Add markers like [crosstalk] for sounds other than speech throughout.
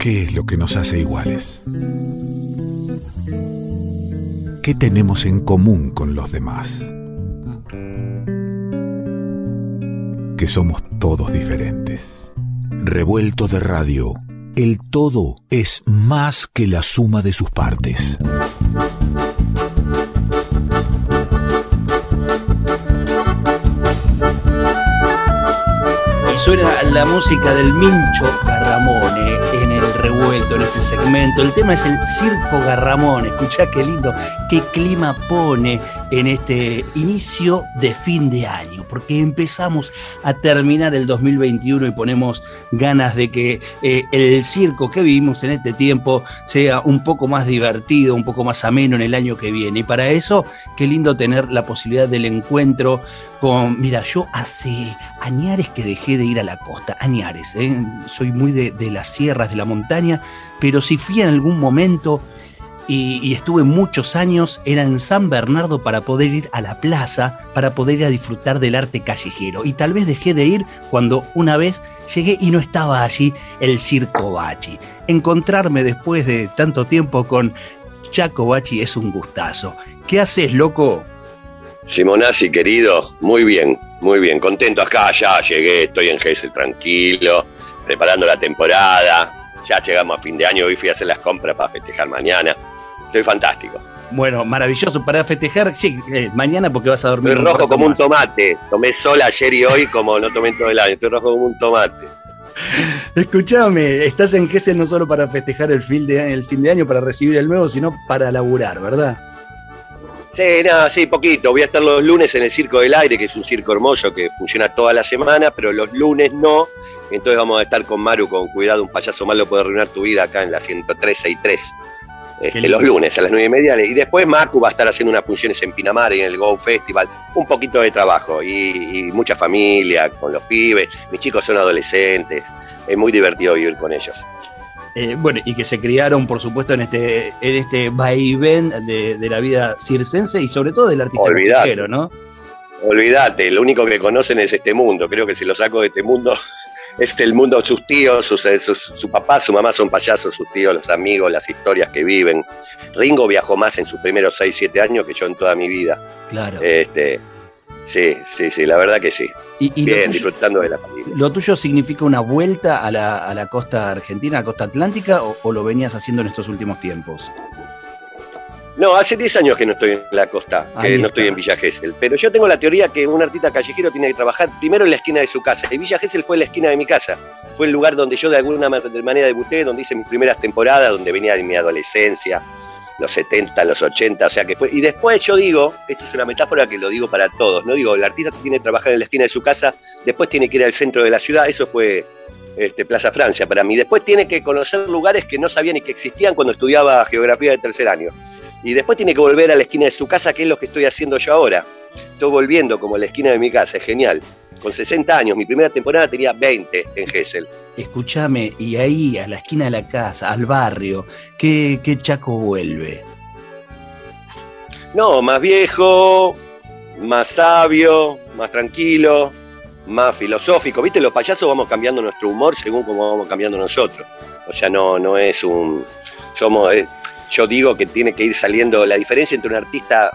¿Qué es lo que nos hace iguales? ¿Qué tenemos en común con los demás? Que somos todos diferentes. Revuelto de radio, el todo es más que la suma de sus partes. suena la música del Mincho Garramone en el revuelto, en este segmento. El tema es el Circo Garramone. Escuchá qué lindo, qué clima pone en este inicio de fin de año, porque empezamos a terminar el 2021 y ponemos ganas de que eh, el circo que vivimos en este tiempo sea un poco más divertido, un poco más ameno en el año que viene. Y para eso, qué lindo tener la posibilidad del encuentro con, mira, yo hace añares que dejé de ir a la costa, añares, ¿eh? soy muy de, de las sierras, de la montaña, pero si fui en algún momento y, estuve muchos años, era en San Bernardo para poder ir a la plaza, para poder ir a disfrutar del arte callejero. Y tal vez dejé de ir cuando una vez llegué y no estaba allí el Circo Bachi. Encontrarme después de tanto tiempo con Chaco Bachi es un gustazo. ¿Qué haces, loco? Simonazzi, querido, muy bien, muy bien. Contento acá, ya llegué, estoy en Gessel tranquilo, preparando la temporada. Ya llegamos a fin de año, hoy fui a hacer las compras para festejar mañana. Estoy fantástico. Bueno, maravilloso para festejar. Sí, eh, mañana porque vas a dormir. Estoy rojo como un tomate. Tomé sol ayer y hoy como no tomé todo el año. Estoy rojo como un tomate. Escúchame, estás en Gessel no solo para festejar el fin, de, el fin de año, para recibir el nuevo, sino para laburar, ¿verdad? Sí, nada, sí, poquito. Voy a estar los lunes en el Circo del Aire, que es un circo hermoso que funciona toda la semana, pero los lunes no. Entonces vamos a estar con Maru, con cuidado, un payaso malo puede arruinar tu vida acá en la 10363 este, los lunes a las nueve y media. Y después Macu va a estar haciendo unas funciones en Pinamar y en el Go Festival. Un poquito de trabajo y, mucha familia con los pibes. Mis chicos son adolescentes. Es muy divertido vivir con ellos. Eh, bueno, y que se criaron, por supuesto, en este, en este vaivén de, de la vida circense y sobre todo del artista callejero, ¿no? Olvídate, lo único que conocen es este mundo. Creo que si lo saco de este mundo, [laughs] es el mundo, sus tíos, eh, su papá, su mamá son payasos, sus tíos, los amigos, las historias que viven. Ringo viajó más en sus primeros 6, 7 años que yo en toda mi vida. Claro. Este, sí, sí, sí, la verdad que sí. Bien, disfrutando de la familia. ¿Lo tuyo significa una vuelta a la, costa argentina, a la costa atlántica, o lo venías haciendo en estos últimos tiempos? No, hace 10 años que no estoy en la costa, que no estoy en Villa Gesell. Pero yo tengo la teoría que un artista callejero tiene que trabajar primero en la esquina de su casa. Y Villa Gesell fue la esquina de mi casa. Fue el lugar donde yo de alguna manera debuté, donde hice mis primeras temporadas, donde venía de mi adolescencia, los 70, los 80, o sea que fue. Y después yo digo, esto es una metáfora que lo digo para todos, no digo, el artista tiene que trabajar en la esquina de su casa, después tiene que ir al centro de la ciudad, eso fue este, Plaza Francia para mí. Después tiene que conocer lugares que no sabía ni que existían cuando estudiaba geografía de tercer año. Y después tiene que volver a la esquina de su casa, que es lo que estoy haciendo yo ahora. Estoy volviendo como a la esquina de mi casa, es genial. Con 60 años, mi primera temporada tenía 20 en Gessel. Escúchame, y ahí, a la esquina de la casa, al barrio, ¿qué, qué Chaco vuelve? No, más viejo, más sabio, más tranquilo, más filosófico. Viste, los payasos vamos cambiando nuestro humor según cómo vamos cambiando nosotros. O sea, no, no es un. Somos. Yo digo que tiene que ir saliendo la diferencia entre un artista,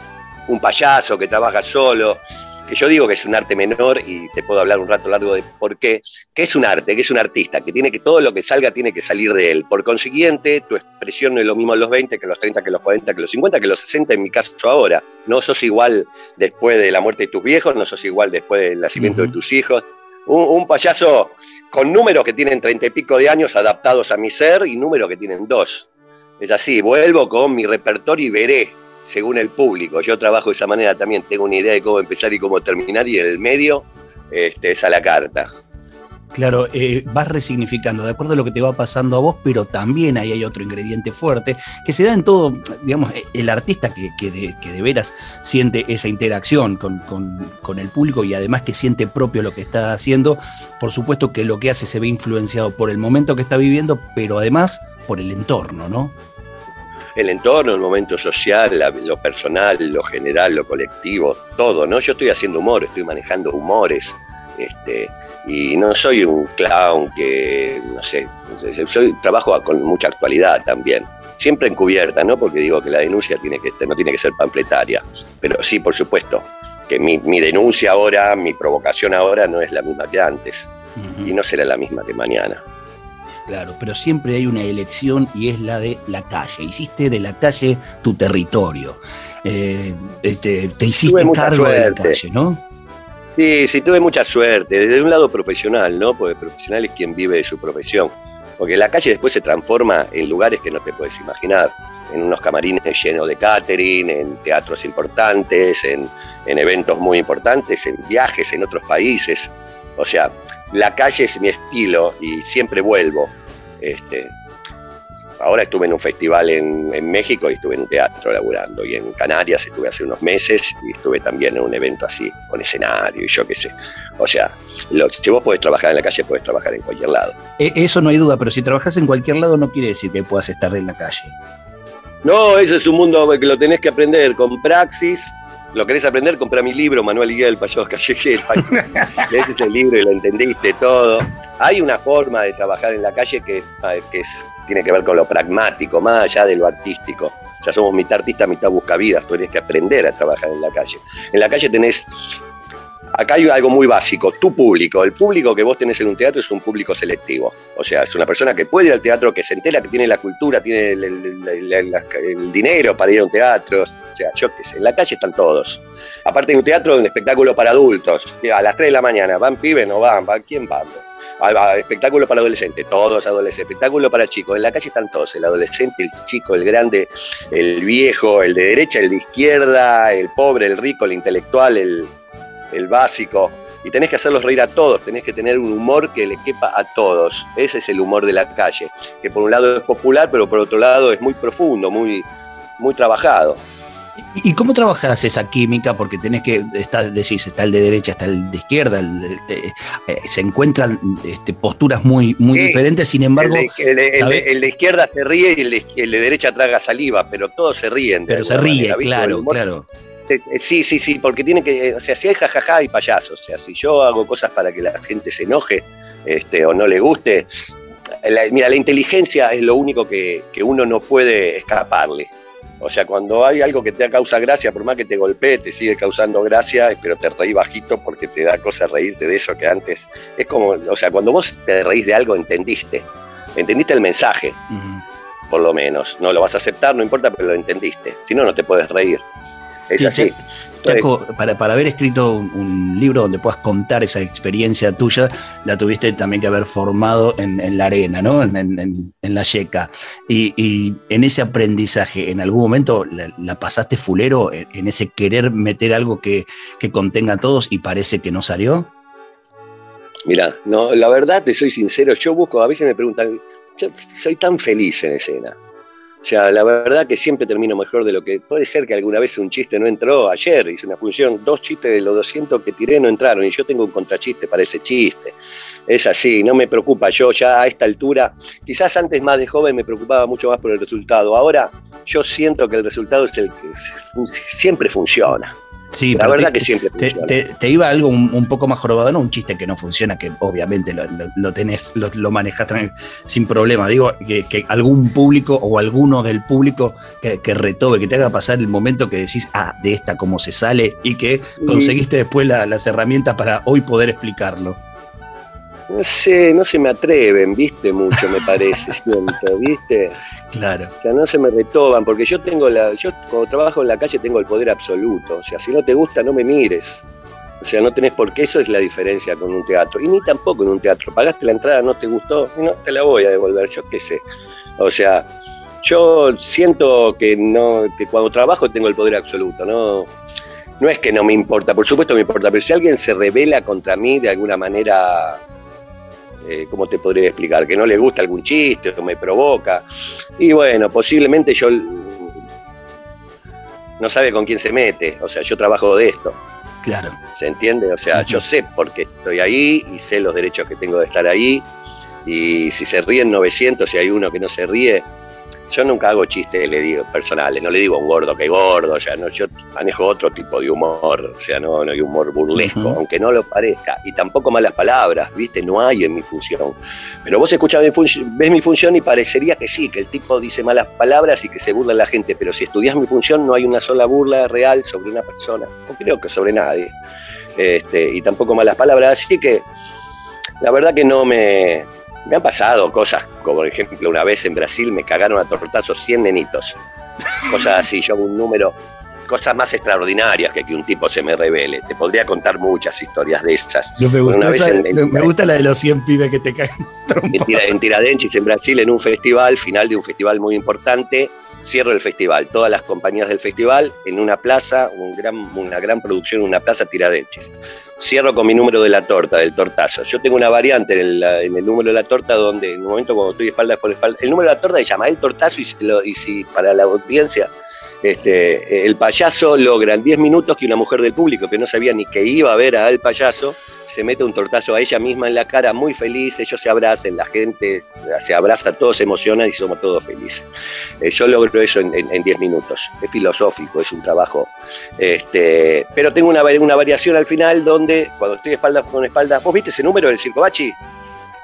un payaso que trabaja solo, que yo digo que es un arte menor y te puedo hablar un rato largo de por qué, que es un arte, que es un artista, que tiene que todo lo que salga tiene que salir de él. Por consiguiente, tu expresión no es lo mismo en los 20 que los 30, que los 40, que los 50, que los 60 en mi caso ahora. No sos igual después de la muerte de tus viejos, no sos igual después del nacimiento de tus hijos. Un, un, payaso con números que tienen treinta y pico de años adaptados a mi ser y números que tienen dos. Es así, vuelvo con mi repertorio y veré, según el público. Yo trabajo de esa manera también, tengo una idea de cómo empezar y cómo terminar, y el medio este, es a la carta. Claro, eh, vas resignificando de acuerdo a lo que te va pasando a vos, pero también ahí hay otro ingrediente fuerte que se da en todo, digamos, eh, el artista que, de, veras siente esa interacción con, con, el público y además que siente propio lo que está haciendo, por supuesto que lo que hace se ve influenciado por el momento que está viviendo, pero además por el entorno, ¿no? El entorno, el momento social, lo personal, lo general, lo colectivo, todo, ¿no? Yo estoy haciendo humor, estoy manejando humores, este, y no soy un clown que, no sé, soy, trabajo con mucha actualidad también. Siempre encubierta, ¿no? Porque digo que la denuncia tiene que, no tiene que ser panfletaria. Pero sí, por supuesto, que mi, denuncia ahora, mi provocación ahora no es la misma que antes. Y no será la misma que mañana. Claro, pero siempre hay una elección y es la de la calle. Hiciste de la calle tu territorio. Eh, este, te hiciste cargo de la calle, ¿no? Sí, sí, tuve mucha suerte, desde un lado profesional, ¿no? Porque el profesional es quien vive de su profesión. Porque la calle después se transforma en lugares que no te puedes imaginar, en unos camarines llenos de catering, en teatros importantes, en, en eventos muy importantes, en viajes en otros países. O sea, la calle es mi estilo y siempre vuelvo. Este, Ahora estuve en un festival en, México y estuve en un teatro laburando. Y en Canarias estuve hace unos meses y estuve también en un evento así, con escenario y yo qué sé. O sea, si vos podés trabajar en la calle, podés trabajar en cualquier lado. E, eso no hay duda, pero si trabajas en cualquier lado no quiere decir que puedas estar en la calle. No, eso es un mundo que lo tenés que aprender con praxis. ¿Lo querés aprender? Comprá mi libro, Manuel Guía del Payaso Callejero. [laughs] Lees ese libro y lo entendiste todo. Hay una forma de trabajar en la calle que, que es tiene que ver con lo pragmático, más allá de lo artístico. Ya somos mitad artista, mitad buscavidas, tú tienes que aprender a trabajar en la calle. En la calle tenés, acá hay algo muy básico, tu público, el público que vos tenés en un teatro es un público selectivo. O sea, es una persona que puede ir al teatro, que se entera que tiene la cultura, tiene el, dinero para ir a un teatro. O sea, yo qué sé, en la calle están todos. Aparte de un teatro, un espectáculo para adultos. A las 3 de la mañana, ¿van pibes? No van, ¿van? ¿Quién van? Espectáculo para adolescentes, todos adolescentes, espectáculo para chicos, en la calle están todos, el adolescente, el chico, el grande, el viejo, el de derecha, el de izquierda, el pobre, el rico, el intelectual, el, el básico, y tenés que hacerlos reír a todos, tenés que tener un humor que le quepa a todos. Ese es el humor de la calle, que por un lado es popular, pero por otro lado es muy profundo, muy, muy trabajado. ¿Y cómo trabajas esa química? Porque tenés que, está, decís, está el de derecha, está el de izquierda, eh, se encuentran este, posturas muy, muy diferentes, sin embargo... El de, izquierda se ríe y el de, derecha traga saliva, pero todos se ríen. Pero se ríe, claro, claro. Eh, eh, sí, sí, sí, porque tiene que, o sea, si hay jajaja y payasos, o sea, si yo hago cosas para que la gente se enoje este, o no le guste, mira, la inteligencia es lo único que, que uno no puede escaparle. O sea, cuando hay algo que te causa gracia, por más que te golpee, te sigue causando gracia, pero te reí bajito porque te da cosa reírte de eso que antes. Es como, o sea, cuando vos te reís de algo, entendiste. Entendiste el mensaje, por lo menos. No lo vas a aceptar, no importa, pero lo entendiste. Si no, no te puedes reír. Es así para, para, haber escrito un, libro donde puedas contar esa experiencia tuya, la tuviste también que haber formado en, la arena, ¿no? En, la yeca. Y, en ese aprendizaje, ¿en algún momento la, pasaste fulero en, ese querer meter algo que, que contenga a todos y parece que no salió? Mira, no, la verdad, te soy sincero, yo busco, a veces me preguntan, yo soy tan feliz en escena sea, la verdad que siempre termino mejor de lo que. Puede ser que alguna vez un chiste no entró. Ayer hice una función, dos chistes de los 200 que tiré no entraron y yo tengo un contrachiste para ese chiste. Es así, no me preocupa. Yo ya a esta altura, quizás antes más de joven me preocupaba mucho más por el resultado. Ahora yo siento que el resultado es el que siempre funciona. Sí, la verdad que siempre te, iba algo un, poco más jorobado, no un chiste que no funciona, que obviamente lo, tenés, lo, manejas sin problema. Digo, que, algún público o alguno del público que, que, retobe, que te haga pasar el momento que decís, ah, de esta cómo se sale, y que conseguiste después las herramientas para hoy poder explicarlo. No sé, no se me atreven, viste, mucho me parece, [laughs] siento, viste. Claro. O sea, no se me retoban, porque yo tengo la, yo cuando trabajo en la calle tengo el poder absoluto. O sea, si no te gusta, no me mires. O sea, no tenés por qué, eso es la diferencia con un teatro. Y ni tampoco en un teatro. Pagaste la entrada, no te gustó, no te la voy a devolver, yo qué sé. O sea, yo siento que no, que cuando trabajo tengo el poder absoluto, no, no es que no me importa, por supuesto me importa, pero si alguien se revela contra mí de alguna manera eh, ¿cómo te podría explicar? Que no le gusta algún chiste o me provoca. Y bueno, posiblemente yo no sabe con quién se mete. O sea, yo trabajo de esto. Claro. ¿Se entiende? O sea, yo sé por qué estoy ahí y sé los derechos que tengo de estar ahí. Y si se ríen 900 y hay uno que no se ríe, yo nunca hago chistes, le digo, personales, no le digo a un gordo que gordo, ya no, yo manejo otro tipo de humor, o sea, no, no hay humor burlesco, aunque no lo parezca, y tampoco malas palabras, viste, no hay en mi función. Pero vos escuchas mi ves mi función y parecería que sí, que el tipo dice malas palabras y que se burla la gente, pero si estudias mi función no hay una sola burla real sobre una persona, no creo que sobre nadie, este, y tampoco malas palabras, así que la verdad que no me, me han pasado cosas, como por ejemplo una vez en Brasil me cagaron a tortazos 100 nenitos. Cosas así, yo un número, cosas más extraordinarias que que un tipo se me revele. Te podría contar muchas historias de esas. me, me, gusta la de los 100 pibes que te caen. En, en Tiradentes, en Brasil, en un festival, final de un festival muy importante, cierro el festival, todas las compañías del festival en una plaza, gran, una gran producción en una plaza Tiradentes. Cierro con mi número de la torta, del tortazo. Yo tengo una variante en el, número de la torta donde en un momento cuando estoy espalda por espalda, el número de la torta se llama el tortazo y, y si para la audiencia este, el payaso logra en 10 minutos que una mujer del público que no sabía ni que iba a ver al payaso se mete un tortazo a ella misma en la cara, muy feliz, ellos se abrazan, la gente se abraza, todos se emocionan y somos todos felices. Eh, yo logro eso en 10 minutos, es filosófico, es un trabajo. Este, pero tengo una, una variación al final donde, cuando estoy espalda con espalda, ¿vos viste ese número del Circo Bachi?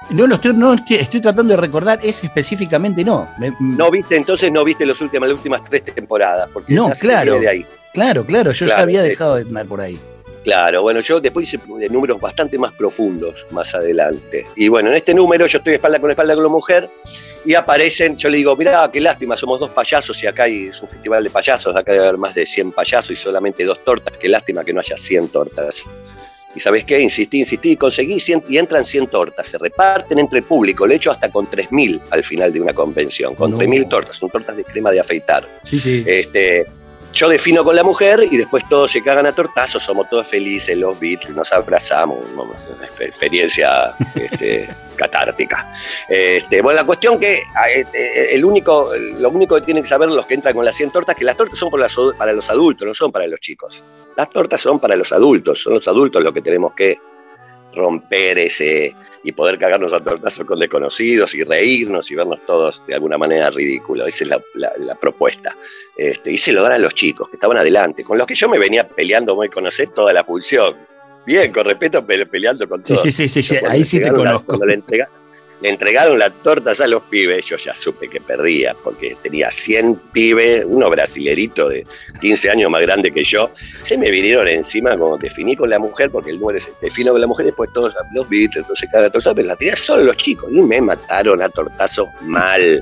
No, no, estoy, no estoy, tratando de recordar, ese específicamente no. no viste, entonces no viste los últimos, las últimas tres temporadas. Porque no, claro. De ahí. Claro, claro, yo ya había dejado de andar por ahí. Claro, bueno, yo después hice números bastante más profundos más adelante. Y bueno, en este número yo estoy espalda con espalda con la mujer y aparecen, yo le digo, mirá, qué lástima, somos dos payasos y acá hay, es un festival de payasos, acá debe haber más de 100 payasos y solamente dos tortas, qué lástima que no haya 100 tortas. Y sabes qué, insistí, insistí, conseguí 100, y entran 100 tortas, se reparten entre el público, le hecho hasta con 3.000 al final de una convención, con 3.000 tortas, son tortas de crema de afeitar. Sí, sí. Este, yo defino con la mujer y después todos se cagan a tortazos, somos todos felices, los Beatles, nos abrazamos, una experiencia [laughs] este, catártica. Este, bueno, la cuestión que ah, este, el único, lo único que tienen que saber los que entran con las 100 tortas, que las tortas son para los adultos, no son para los chicos. Las tortas son para los adultos, son los adultos los que tenemos que romper ese y poder cagarnos a tortazos con desconocidos y reírnos y vernos todos de alguna manera ridículos. Esa es la, propuesta. Este, y se lo dan a los chicos que estaban adelante, con los que yo me venía peleando, muy conocer toda la pulsión. Bien, con respeto, peleando con todos. Sí, sí, sí, sí, ahí sí te conozco le entregaron las tortas a los pibes, yo ya supe que perdía, porque tenía 100 pibes, uno brasilerito de 15 años más grande que yo, se me vinieron encima como definí con la mujer, porque el número es defino con la mujer, después todos los Beatles, entonces cada torta, pero la tenía solo los chicos, y me mataron a tortazo mal.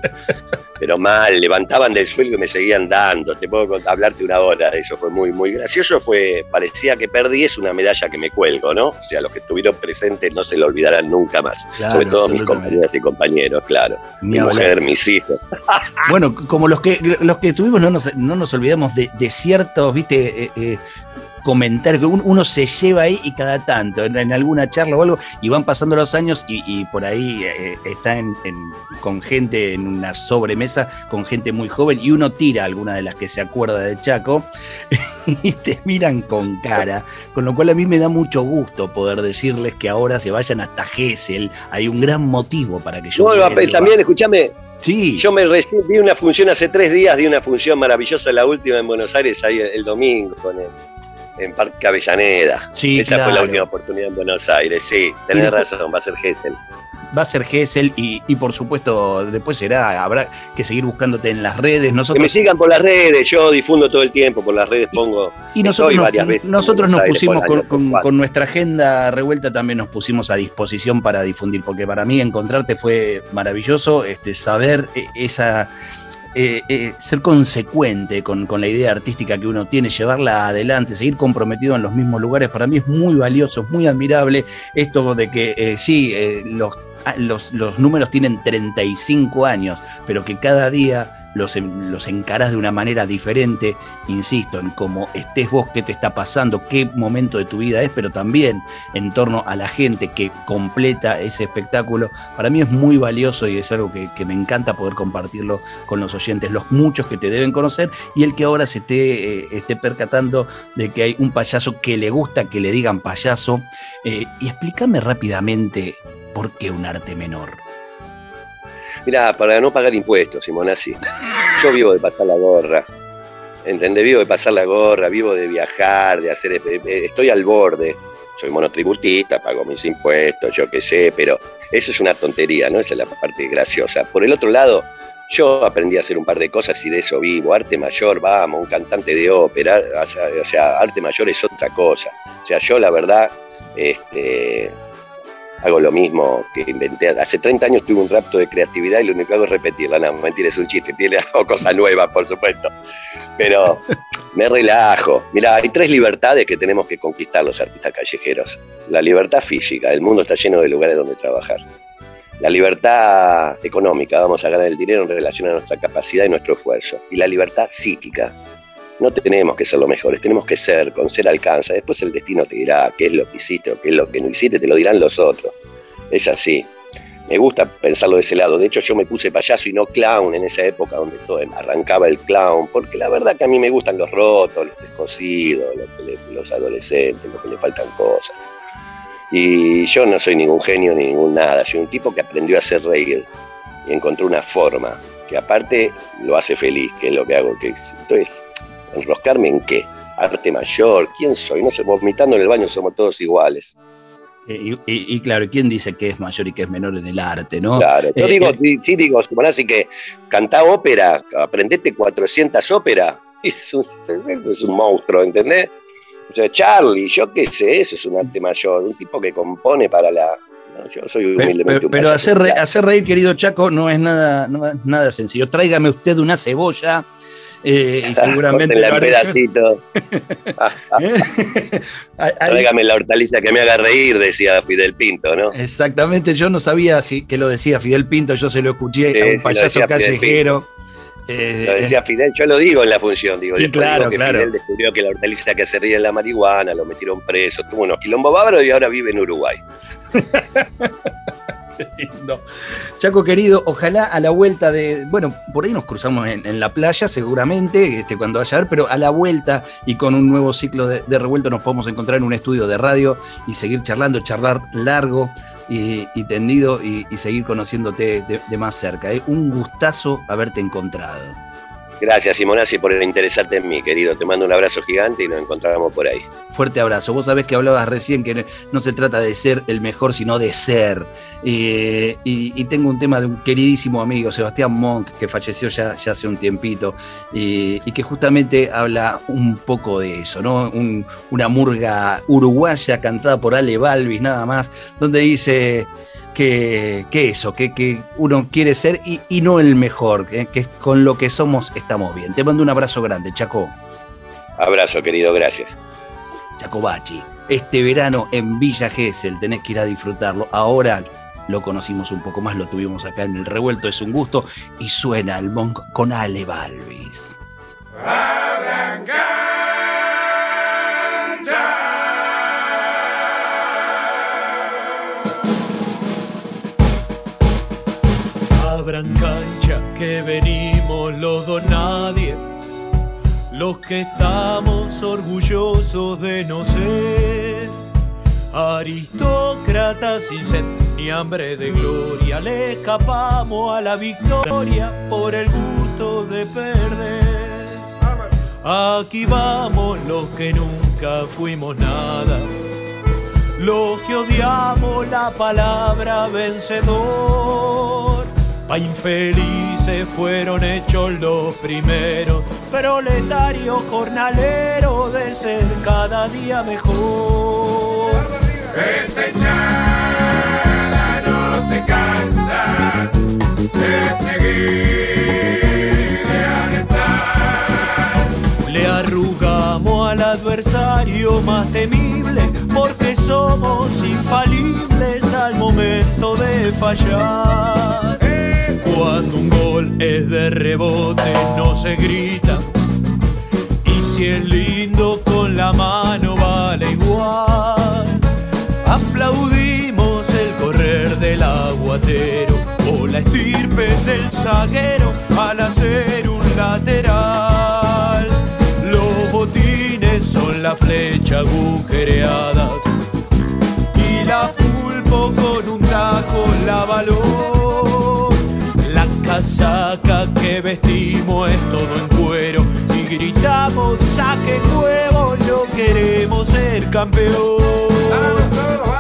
pero mal, levantaban del suelo y me seguían dando. Te puedo hablarte una hora eso, fue muy, muy gracioso. Fue, parecía que perdí, es una medalla que me cuelgo, ¿no? O sea, los que estuvieron presentes no se lo olvidarán nunca más. Sobre todo mis compañeras y compañeros, claro. Mi, mujer, mis hijos. [laughs] Bueno, como los que los que estuvimos, no nos, no nos olvidamos de, ciertos, viste, eh, eh, comentar que uno se lleva ahí y cada tanto, en, alguna charla o algo, y van pasando los años y, por ahí eh, está en, con gente en una sobremesa, con gente muy joven, y uno tira alguna de las que se acuerda de Chaco [laughs] y te miran con cara, con lo cual a mí me da mucho gusto poder decirles que ahora se vayan hasta Gessel, hay un gran motivo para que yo... Bueno, también, escúchame, Sí. Yo me vi una función hace tres días, di una función maravillosa, la última en Buenos Aires, ahí el, domingo, con el, en Parque Avellaneda. Sí, Esa fue la última oportunidad en Buenos Aires, sí, tenés razón, va a ser Gessel. Va a ser Gessel y, y, por supuesto después será, habrá que seguir buscándote en las redes. Nosotros, que me sigan por las redes, yo difundo todo el tiempo, por las redes pongo. Y, nosotros, nos, varias veces nosotros nos pusimos con, con, nuestra agenda revuelta, también nos pusimos a disposición para difundir, porque para mí encontrarte fue maravilloso, este, saber e, esa eh, eh, ser consecuente con, la idea artística que uno tiene, llevarla adelante, seguir comprometido en los mismos lugares, para mí es muy valioso, es muy admirable esto de que eh, sí, los, los, los números tienen 35 años, pero que cada día los, los encarás de una manera diferente, insisto, en cómo estés vos, qué te está pasando, qué momento de tu vida es, pero también en torno a la gente que completa ese espectáculo. Para mí es muy valioso y es algo que, me encanta poder compartirlo con los oyentes, los muchos que te deben conocer y el que ahora se esté, eh, esté percatando de que hay un payaso que le gusta que le digan payaso. Eh, y explícame rápidamente por qué un arte menor. Mirá, para no pagar impuestos, Simonazzi. Yo vivo de pasar la gorra. ¿Entendés? Vivo de pasar la gorra, vivo de viajar, de hacer. Eh, eh, estoy al borde. Soy monotributista, pago mis impuestos, yo qué sé, pero eso es una tontería, ¿no? Esa es la parte graciosa. Por el otro lado, yo aprendí a hacer un par de cosas y de eso vivo. Arte mayor, vamos, un cantante de ópera. O sea, arte mayor es otra cosa. O sea, yo la verdad, este, hago lo mismo que inventé. Hace 30 años tuve un rapto de creatividad y lo único que hago es repetirla. No, mentira, es un chiste. Tiene [laughs] hago cosas nuevas, por supuesto. Pero me relajo. Mira, hay tres libertades que tenemos que conquistar los artistas callejeros. La libertad física. El mundo está lleno de lugares donde trabajar. La libertad económica, vamos a ganar el dinero en relación a nuestra capacidad y nuestro esfuerzo. Y la libertad psíquica. No tenemos que ser los mejores, tenemos que ser, con ser alcanza. Después el destino te dirá qué es lo que hiciste o qué es lo que no hiciste, te lo dirán los otros. Es así. Me gusta pensarlo de ese lado. De hecho, yo me puse payaso y no clown en esa época donde todo arrancaba el clown, porque la verdad que a mí me gustan los rotos, los descosidos, los adolescentes, los que le faltan cosas. Y yo no soy ningún genio ni ningún nada, soy un tipo que aprendió a hacer reír y encontró una forma que aparte lo hace feliz, que es lo que hago. Que, entonces, ¿enroscarme en qué? Arte mayor, ¿quién soy? No sé, vomitando en el baño somos todos iguales. Eh, y, claro, ¿quién dice que es mayor y que es menor en el arte, no? Claro, yo eh, digo, eh, sí, digo, así que cantá ópera, aprendete 400 óperas, [laughs] eso es un monstruo, ¿entendés? O sea, Charlie, yo qué sé, eso es un arte mayor, un tipo que compone para la. yo soy humildemente Pero, pero hacer, hacer, reír, querido Chaco, no es nada, nada sencillo. Tráigame usted una cebolla. Eh, y [laughs] seguramente. el pedacito. [laughs] [laughs] Tráigame la hortaliza que me haga reír, decía Fidel Pinto, ¿no? Exactamente, yo no sabía si, que lo decía Fidel Pinto, yo se lo escuché a un payaso callejero. Eh, lo decía Fidel, yo lo digo en la función, digo, claro, que Fidel descubrió que la hortaliza que hace ríe en la marihuana, lo metieron preso, tuvo unos quilombos bárbaros y ahora vive en Uruguay. Chaco querido, ojalá a la vuelta de, bueno, por ahí nos cruzamos en, la playa seguramente, este, cuando vaya a ver, pero a la vuelta y con un nuevo ciclo de, revuelto nos podemos encontrar en un estudio de radio y seguir charlando, charlar largo y, tendido y, seguir conociéndote de, más cerca. ¿eh? Un gustazo haberte encontrado. Gracias, Simonazzi, por interesarte en mí, querido. Te mando un abrazo gigante y nos encontramos por ahí. Fuerte abrazo. Vos sabés que hablabas recién que no se trata de ser el mejor, sino de ser. Eh, y, tengo un tema de un queridísimo amigo, Sebastián Monk, que falleció ya, hace un tiempito, y, que justamente habla un poco de eso, ¿no? una murga uruguaya cantada por Ale Balvis, nada más, donde dice que, eso, que, uno quiere ser y, no el mejor, que, con lo que somos estamos bien. Te mando un abrazo grande, Chaco. Abrazo, querido, gracias. Chaco Bachi, este verano en Villa Gesell tenés que ir a disfrutarlo. Ahora lo conocimos un poco más, lo tuvimos acá en el revuelto, es un gusto y suena el monk con Ale Balvis. Que venimos los dos nadie, los que estamos orgullosos de no ser aristócratas sin sed ni hambre de gloria, le escapamos a la victoria por el gusto de perder. Aquí vamos los que nunca fuimos nada, los que odiamos la palabra vencedor Pa' infelices fueron hechos los primeros, proletarios jornaleros de ser cada día mejor. Esta echada no se cansa de seguir, de alentar. Le arrugamos al adversario más temible porque somos infalibles al momento de fallar. Cuando un gol es de rebote no se grita. Y si es lindo con la mano vale igual. Aplaudimos el correr del aguatero o la estirpe del zaguero al hacer un lateral. Los botines son la flecha agujereada y la pulpo con un tajo la valor me vestimos es todo en cuero y gritamos saque huevo, no queremos ser campeón.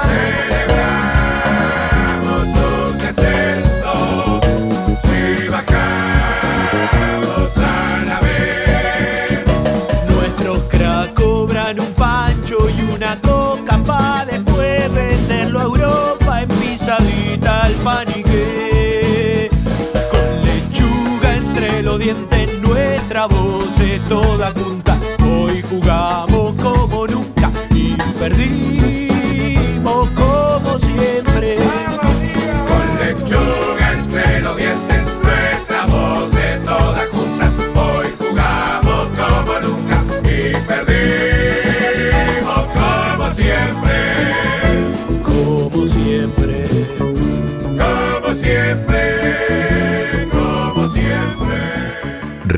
Celebramos un descenso si bajamos a la vez. Nuestros crack cobran un pancho y una coca pa' después venderlo a Europa en pisadita al panique. Dientes, nuestra voz es toda junta.